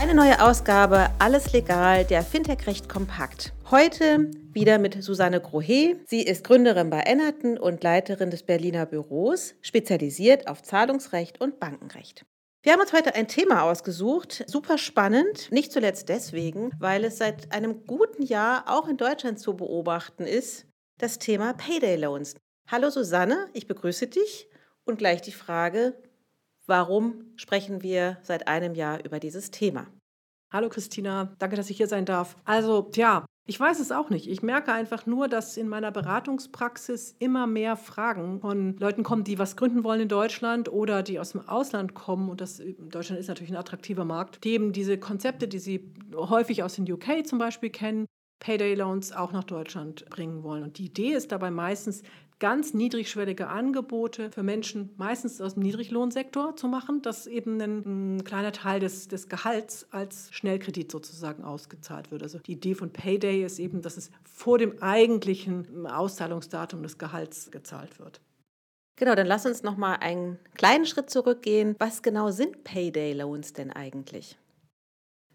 Eine neue Ausgabe Alles Legal, der Fintech Recht kompakt. Heute wieder mit Susanne Grohe. Sie ist Gründerin bei Ennerton und Leiterin des Berliner Büros, spezialisiert auf Zahlungsrecht und Bankenrecht. Wir haben uns heute ein Thema ausgesucht, super spannend, nicht zuletzt deswegen, weil es seit einem guten Jahr auch in Deutschland zu beobachten ist, das Thema Payday Loans. Hallo Susanne, ich begrüße dich und gleich die Frage, Warum sprechen wir seit einem Jahr über dieses Thema? Hallo Christina, danke, dass ich hier sein darf. Also, tja, ich weiß es auch nicht. Ich merke einfach nur, dass in meiner Beratungspraxis immer mehr Fragen von Leuten kommen, die was gründen wollen in Deutschland oder die aus dem Ausland kommen. Und das Deutschland ist natürlich ein attraktiver Markt, die eben diese Konzepte, die sie häufig aus den UK zum Beispiel kennen, Payday Loans auch nach Deutschland bringen wollen. Und die Idee ist dabei meistens, ganz niedrigschwellige Angebote für Menschen, meistens aus dem Niedriglohnsektor, zu machen, dass eben ein, ein, kleiner Teil des, des Gehalts als Schnellkredit sozusagen ausgezahlt wird. Also die Idee von Payday ist eben, dass es vor dem eigentlichen Auszahlungsdatum des Gehalts gezahlt wird. Genau, dann lass uns noch mal einen kleinen Schritt zurückgehen. Was genau sind Payday Loans denn eigentlich?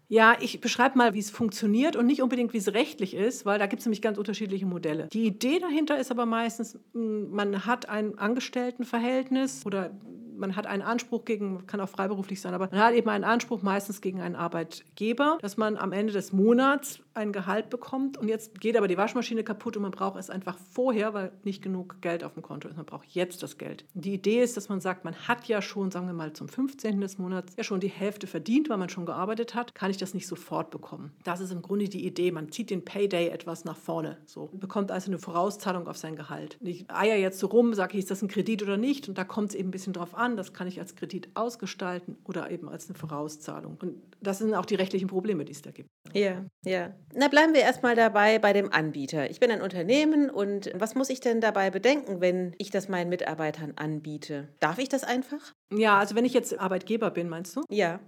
Ja, ich beschreibe mal, wie es funktioniert und nicht unbedingt, wie es rechtlich ist, weil da gibt es nämlich ganz unterschiedliche Modelle. Die Idee dahinter ist aber meistens, man hat ein Angestelltenverhältnis oder man hat einen Anspruch gegen, kann auch freiberuflich sein, aber man hat eben einen Anspruch meistens gegen einen Arbeitgeber, dass man am Ende des Monats ein Gehalt bekommt und jetzt geht aber die Waschmaschine kaputt und man braucht es einfach vorher, weil nicht genug Geld auf dem Konto ist. Man braucht jetzt das Geld. Die Idee ist, dass man sagt, man hat ja schon, sagen wir mal, zum 15. des Monats ja schon die Hälfte verdient, weil man schon gearbeitet hat, kann ich das nicht sofort bekommen. Das ist im Grunde die Idee. Man zieht den Payday etwas nach vorne. So bekommt also eine Vorauszahlung auf sein Gehalt. Und ich eier jetzt so rum, sage ich, ist das ein Kredit oder nicht? Und da kommt es eben ein bisschen drauf an an. Das kann ich als Kredit ausgestalten oder eben als eine Vorauszahlung. Und das sind auch die rechtlichen Probleme, die es da gibt. Ja, ja. Na, bleiben wir erstmal dabei bei dem Anbieter. Ich bin ein Unternehmen und was muss ich denn dabei bedenken, wenn ich das meinen Mitarbeitern anbiete? Darf ich das einfach? Ja, also wenn ich jetzt Arbeitgeber bin, meinst du? Ja.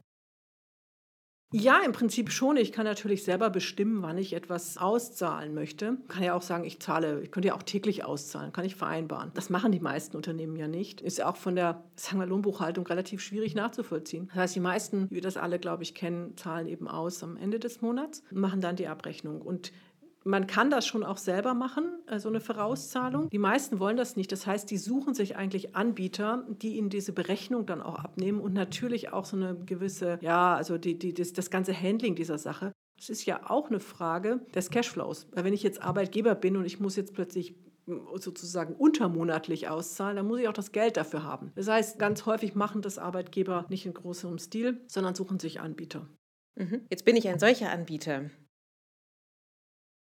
Ja, im Prinzip schon. Ich kann natürlich selber bestimmen, wann ich etwas auszahlen möchte. Kann ja auch sagen, ich zahle, ich könnte ja auch täglich auszahlen, kann ich vereinbaren. Das machen die meisten Unternehmen ja nicht. Ist ja auch von der sagen wir, Lohnbuchhaltung relativ schwierig nachzuvollziehen. Das heißt, die meisten, wie wir das alle, glaube ich, kennen, zahlen eben aus am Ende des Monats machen dann die Abrechnung. Und man kann das schon auch selber machen, äh, so eine Vorauszahlung. Die meisten wollen das nicht. Das heißt, die suchen sich eigentlich Anbieter, die ihnen diese Berechnung dann auch abnehmen und natürlich auch so eine gewisse, ja, also die, die, das, das ganze Handling dieser Sache. Das ist ja auch eine Frage des Cashflows. Weil wenn ich jetzt Arbeitgeber bin und ich muss jetzt plötzlich sozusagen untermonatlich auszahlen, dann muss ich auch das Geld dafür haben. Das heißt, ganz häufig machen das Arbeitgeber nicht in großem Stil, sondern suchen sich Anbieter. Mhm. Jetzt bin ich ein solcher Anbieter.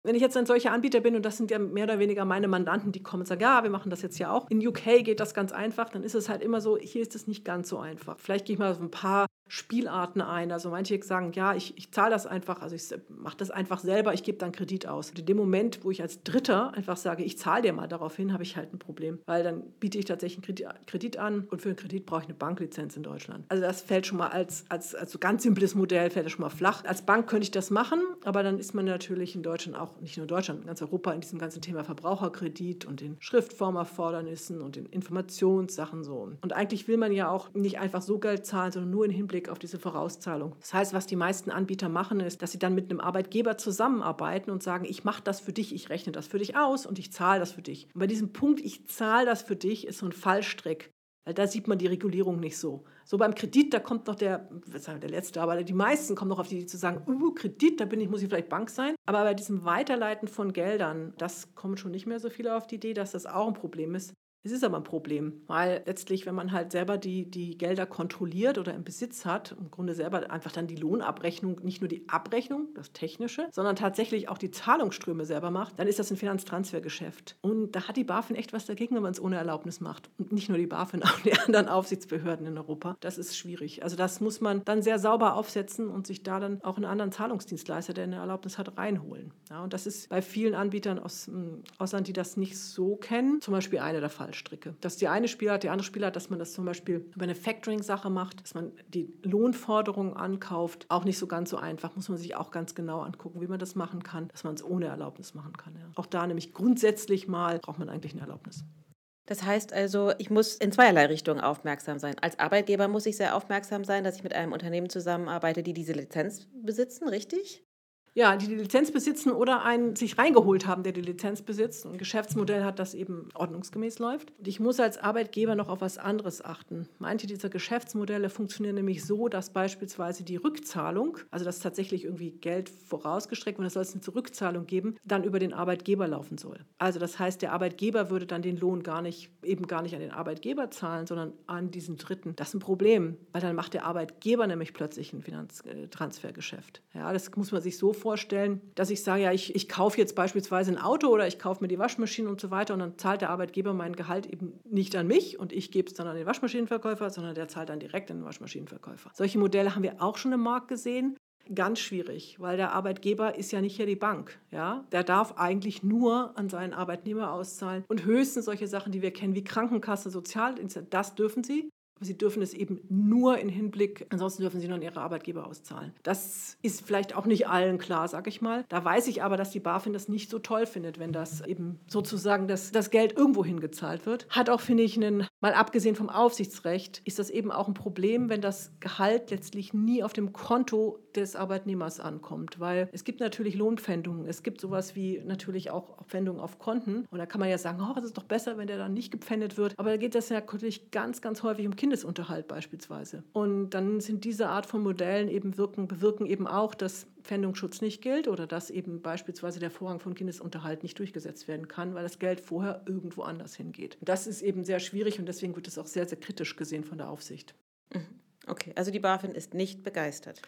Wenn ich jetzt ein solcher Anbieter bin und das sind ja mehr oder weniger meine Mandanten, die kommen und sagen, ja, wir machen das jetzt ja auch. In UK geht das ganz einfach, dann ist es halt immer so, hier ist es nicht ganz so einfach. Vielleicht gehe ich mal auf ein paar Spielarten ein. Also manche sagen, ja, ich, ich zahle das einfach, also ich mache das einfach selber, ich gebe dann Kredit aus. Und in dem Moment, wo ich als Dritter einfach sage, ich zahle dir mal darauf hin, habe ich halt ein Problem. Weil dann biete ich tatsächlich einen Kredit, an und für einen Kredit brauche ich eine Banklizenz in Deutschland. Also das fällt schon mal als, als, als so ganz simples Modell, fällt das schon mal flach. Als Bank könnte ich das machen, aber dann ist man natürlich in Deutschland auch, nicht nur in Deutschland, in ganz Europa in diesem ganzen Thema Verbraucherkredit und den Schriftformerfordernissen und den Informationssachen so. Und eigentlich will man ja auch nicht einfach so Geld zahlen, sondern nur im Hinblick Hinblick auf diese Vorauszahlung. Das heißt, was die meisten Anbieter machen, ist, dass sie dann mit einem Arbeitgeber zusammenarbeiten und sagen, ich mache das für dich, ich rechne das für dich aus und ich zahle das für dich. Und bei diesem Punkt, ich zahle das für dich, ist so ein Fallstrick. Weil da sieht man die Regulierung nicht so. So beim Kredit, da kommt noch der, der letzte, aber die meisten kommen noch auf die Idee zu sagen, uh, Kredit, da bin ich, muss ich vielleicht Bank sein. Aber bei diesem Weiterleiten von Geldern, das kommen schon nicht mehr so viele auf die Idee, dass das auch ein Problem ist. Es ist aber ein Problem, weil letztlich, wenn man halt selber die, die Gelder kontrolliert oder im Besitz hat, im Grunde selber einfach dann die Lohnabrechnung, nicht nur die Abrechnung, das Technische, sondern tatsächlich auch die Zahlungsströme selber macht, dann ist das ein Finanztransfergeschäft. Und da hat die BaFin echt was dagegen, wenn man es ohne Erlaubnis macht. Und nicht nur die BaFin, auch die anderen Aufsichtsbehörden in Europa. Das ist schwierig. Also das muss man dann sehr sauber aufsetzen und sich da dann auch einen anderen Zahlungsdienstleister, der eine Erlaubnis hat, reinholen. Ja, und das ist bei vielen Anbietern aus dem Ausland, die das nicht so kennen, zum Beispiel einer der Fall. Fallstricke. Das ist die eine Spielart. Die andere Spielart, dass man das zum Beispiel über eine Factoring-Sache macht, dass man die Lohnforderungen ankauft. Auch nicht so ganz so einfach. Muss man sich auch ganz genau angucken, wie man das machen kann, dass man es ohne Erlaubnis machen kann. Ja. Auch da nämlich grundsätzlich mal braucht man eigentlich eine Erlaubnis. Das heißt also, ich muss in zweierlei Richtungen aufmerksam sein. Als Arbeitgeber muss ich sehr aufmerksam sein, dass ich mit einem Unternehmen zusammenarbeite, die diese Lizenz besitzen, richtig? Ja, die die Lizenz besitzen oder einen sich reingeholt haben, der die Lizenz besitzt und ein Geschäftsmodell hat, das eben ordnungsgemäß läuft. Und ich muss als Arbeitgeber noch auf was anderes achten. Manche dieser Geschäftsmodelle funktionieren nämlich so, dass beispielsweise die Rückzahlung, also dass tatsächlich irgendwie Geld vorausgestreckt wird, es soll es eine Zurückzahlung geben, dann über den Arbeitgeber laufen soll. Also das heißt, der Arbeitgeber würde dann den Lohn gar nicht, eben gar nicht an den Arbeitgeber zahlen, sondern an diesen Dritten. Das ist ein Problem, weil dann macht der Arbeitgeber nämlich plötzlich ein Finanztransfergeschäft. Ja, das muss man sich so vorstellen, dass ich sage, ja, ich, ich kaufe jetzt beispielsweise ein Auto oder ich kaufe mir die Waschmaschine und so weiter und dann zahlt der Arbeitgeber mein Gehalt eben nicht an mich und ich gebe es dann an den Waschmaschinenverkäufer, sondern der zahlt dann direkt an den Waschmaschinenverkäufer. Solche Modelle haben wir auch schon im Markt gesehen. Ganz schwierig, weil der Arbeitgeber ist ja nicht hier die Bank. Ja? Der darf eigentlich nur an seinen Arbeitnehmer auszahlen. Und höchstens solche Sachen, die wir kennen, wie Krankenkasse, Sozialdienste, das dürfen sie. Aber sie dürfen es eben nur in Hinblick, ansonsten dürfen sie nur an ihre Arbeitgeber auszahlen. Das ist vielleicht auch nicht allen klar, sage ich mal. Da weiß ich aber, dass die BaFin das nicht so toll findet, wenn das eben sozusagen das, das Geld irgendwo hingezahlt wird. Hat auch, finde ich, einen, mal abgesehen vom Aufsichtsrecht, ist das eben auch ein Problem, wenn das Gehalt letztlich nie auf dem Konto des Arbeitnehmers ankommt. Weil es gibt natürlich Lohnpfändungen. Es gibt sowas wie natürlich auch Pfändungen auf Konten. Und da kann man ja sagen, oh, ist doch besser, wenn der dann nicht gepfändet wird. Aber da geht das ja natürlich ganz, ganz häufig um. Kindesunterhalt beispielsweise. Und dann sind diese Art von Modellen eben wirken, bewirken eben auch, dass Pfändungsschutz nicht gilt oder dass eben beispielsweise der Vorrang von Kindesunterhalt nicht durchgesetzt werden kann, weil das Geld vorher irgendwo anders hingeht. Das ist eben sehr schwierig und deswegen wird es auch sehr, sehr kritisch gesehen von der Aufsicht. Mhm. Okay, also die BaFin ist nicht begeistert.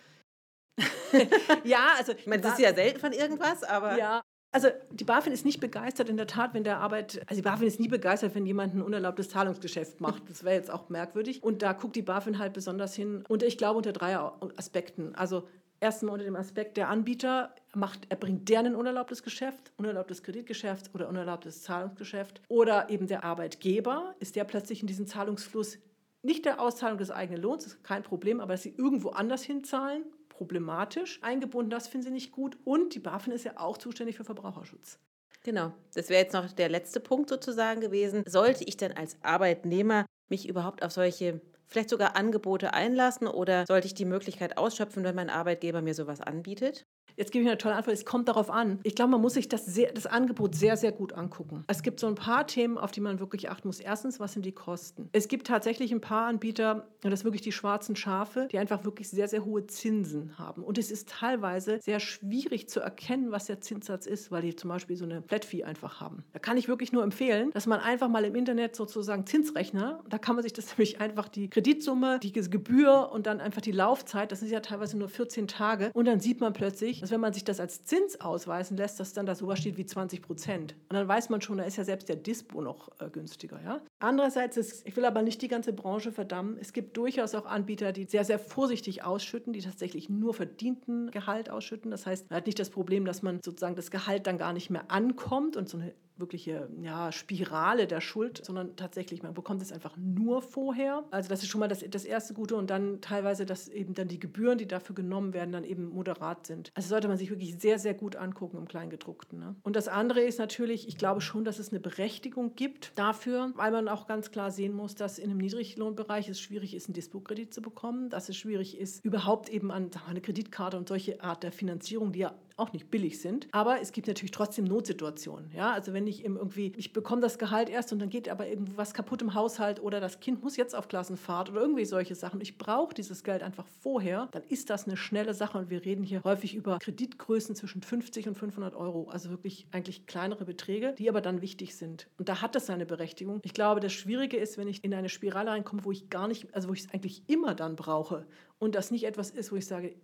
ja, also ich meine, das ist ja selten von irgendwas, aber ja, also die BaFin ist nicht begeistert in der Tat, wenn der Arbeit, also die BaFin ist nie begeistert, wenn jemand ein unerlaubtes Zahlungsgeschäft macht. Das wäre jetzt auch merkwürdig. Und da guckt die BaFin halt besonders hin. Und ich glaube unter drei Aspekten. Also erstens unter dem Aspekt, der Anbieter macht, er bringt deren ein unerlaubtes Geschäft, unerlaubtes Kreditgeschäft oder unerlaubtes Zahlungsgeschäft. Oder eben der Arbeitgeber, ist der plötzlich in diesen Zahlungsfluss nicht der Auszahlung des eigenen Lohns, ist kein Problem, aber dass sie irgendwo anders hinzahlen problematisch eingebunden. Das finden sie nicht gut. Und die BaFin ist ja auch zuständig für Verbraucherschutz. Genau, das wäre jetzt noch der letzte Punkt sozusagen gewesen. Sollte ich denn als Arbeitnehmer mich überhaupt auf solche vielleicht sogar Angebote einlassen oder sollte ich die Möglichkeit ausschöpfen, wenn mein Arbeitgeber mir sowas anbietet? Jetzt gebe ich eine tolle Antwort. Es kommt darauf an. Ich glaube, man muss sich das, sehr, das Angebot sehr, sehr gut angucken. Es gibt so ein paar Themen, auf die man wirklich achten muss. Erstens, was sind die Kosten? Es gibt tatsächlich ein paar Anbieter, und das wirklich die schwarzen Schafe, die einfach wirklich sehr, sehr hohe Zinsen haben. Und es ist teilweise sehr schwierig zu erkennen, was der Zinssatz ist, weil die zum Beispiel so eine Flat Fee einfach haben. Da kann ich wirklich nur empfehlen, dass man einfach mal im Internet sozusagen Zinsrechner, da kann man sich das nämlich einfach die Kreditsumme, die Gebühr und dann einfach die Laufzeit, das sind ja teilweise nur 14 Tage, und dann sieht man plötzlich, dass wenn man sich das als Zins ausweisen lässt, dass dann da sowas steht wie 20 Prozent. Und dann weiß man schon, da ist ja selbst der Dispo noch äh, günstiger. Ja? Andererseits ist, ich will aber nicht die ganze Branche verdammen, es gibt durchaus auch Anbieter, die sehr, sehr vorsichtig ausschütten, die tatsächlich nur verdienten Gehalt ausschütten. Das heißt, man hat nicht das Problem, dass man sozusagen das Gehalt dann gar nicht mehr ankommt und so eine wirkliche ja, Spirale der Schuld, sondern tatsächlich, man bekommt es einfach nur vorher. Also das ist schon mal das, das erste Gute und dann teilweise, dass eben dann die Gebühren, die dafür genommen werden, dann eben moderat sind. Also sollte man sich wirklich sehr, sehr gut angucken im Kleingedruckten. Ne? Und das andere ist natürlich, ich glaube schon, dass es eine Berechtigung gibt dafür, weil man auch ganz klar sehen muss, dass in einem Niedriglohnbereich es schwierig ist, einen Dispo-Kredit zu bekommen, dass es schwierig ist, überhaupt eben an eine Kreditkarte und solche Art der Finanzierung, die ja auch nicht billig sind. Aber es gibt natürlich trotzdem Notsituationen. Ja? Also wenn ich irgendwie, ich bekomme das Gehalt erst und dann geht aber irgendwas kaputt im Haushalt oder das Kind muss jetzt auf Klassenfahrt oder irgendwie solche Sachen. Ich brauche dieses Geld einfach vorher, dann ist das eine schnelle Sache und wir reden hier häufig über Kreditgrößen zwischen 50 und 500 Euro. Also wirklich eigentlich kleinere Beträge, die aber dann wichtig sind. Und da hat das seine Berechtigung. Ich glaube, das Schwierige ist, wenn ich in eine Spirale reinkomme, wo ich gar nicht, also wo ich es eigentlich immer dann brauche und das nicht etwas ist, wo ich sage,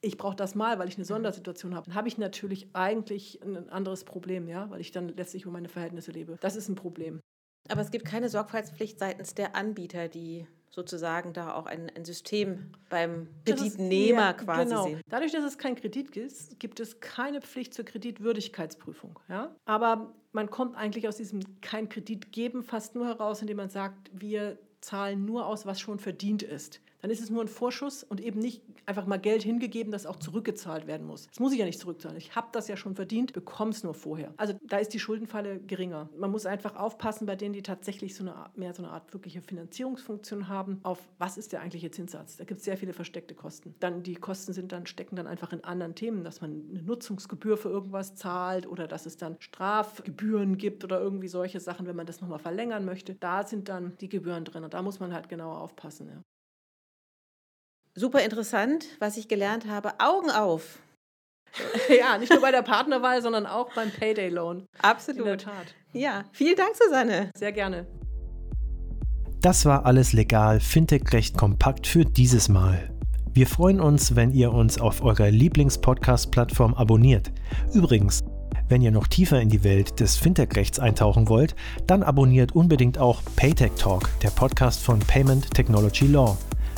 ich brauche das mal, weil ich eine mhm. Sondersituation habe, dann habe ich natürlich eigentlich ein anderes Problem, ja, weil ich dann letztlich über meine Verhältnisse lebe. Das ist ein Problem. Aber es gibt keine Sorgfaltspflicht seitens der Anbieter, die sozusagen da auch ein, ein System beim Kreditnehmer ja, quasi genau. sehen. Dadurch, dass es kein Kredit ist, gibt es keine Pflicht zur Kreditwürdigkeitsprüfung. Ja? Aber man kommt eigentlich aus diesem kein Kredit geben fast nur heraus, indem man sagt, wir zahlen nur aus, was schon verdient ist dann ist es nur ein Vorschuss und eben nicht einfach mal Geld hingegeben, das auch zurückgezahlt werden muss. Das muss ich ja nicht zurückzahlen. Ich habe das ja schon verdient, bekomme es nur vorher. Also da ist die Schuldenfalle geringer. Man muss einfach aufpassen bei denen, die tatsächlich so eine mehr so eine Art wirkliche Finanzierungsfunktion haben, auf was ist der eigentliche Zinssatz. Da gibt es sehr viele versteckte Kosten. Dann die Kosten sind dann, stecken dann einfach in anderen Themen, dass man eine Nutzungsgebühr für irgendwas zahlt oder dass es dann Strafgebühren gibt oder irgendwie solche Sachen, wenn man das nochmal verlängern möchte. Da sind dann die Gebühren drin und da muss man halt genauer aufpassen. Ja. Super interessant, was ich gelernt habe. Augen auf. ja, nicht nur bei der Partnerwahl, sondern auch beim Payday Loan. Absolut. In der Tat. Ja, vielen Dank, Susanne. Sehr gerne. Das war alles legal, Fintech-Recht kompakt für dieses Mal. Wir freuen uns, wenn ihr uns auf eurer Lieblings-Podcast-Plattform abonniert. Übrigens, wenn ihr noch tiefer in die Welt des Fintech-Rechts eintauchen wollt, dann abonniert unbedingt auch Paytech Talk, der Podcast von Payment Technology Law.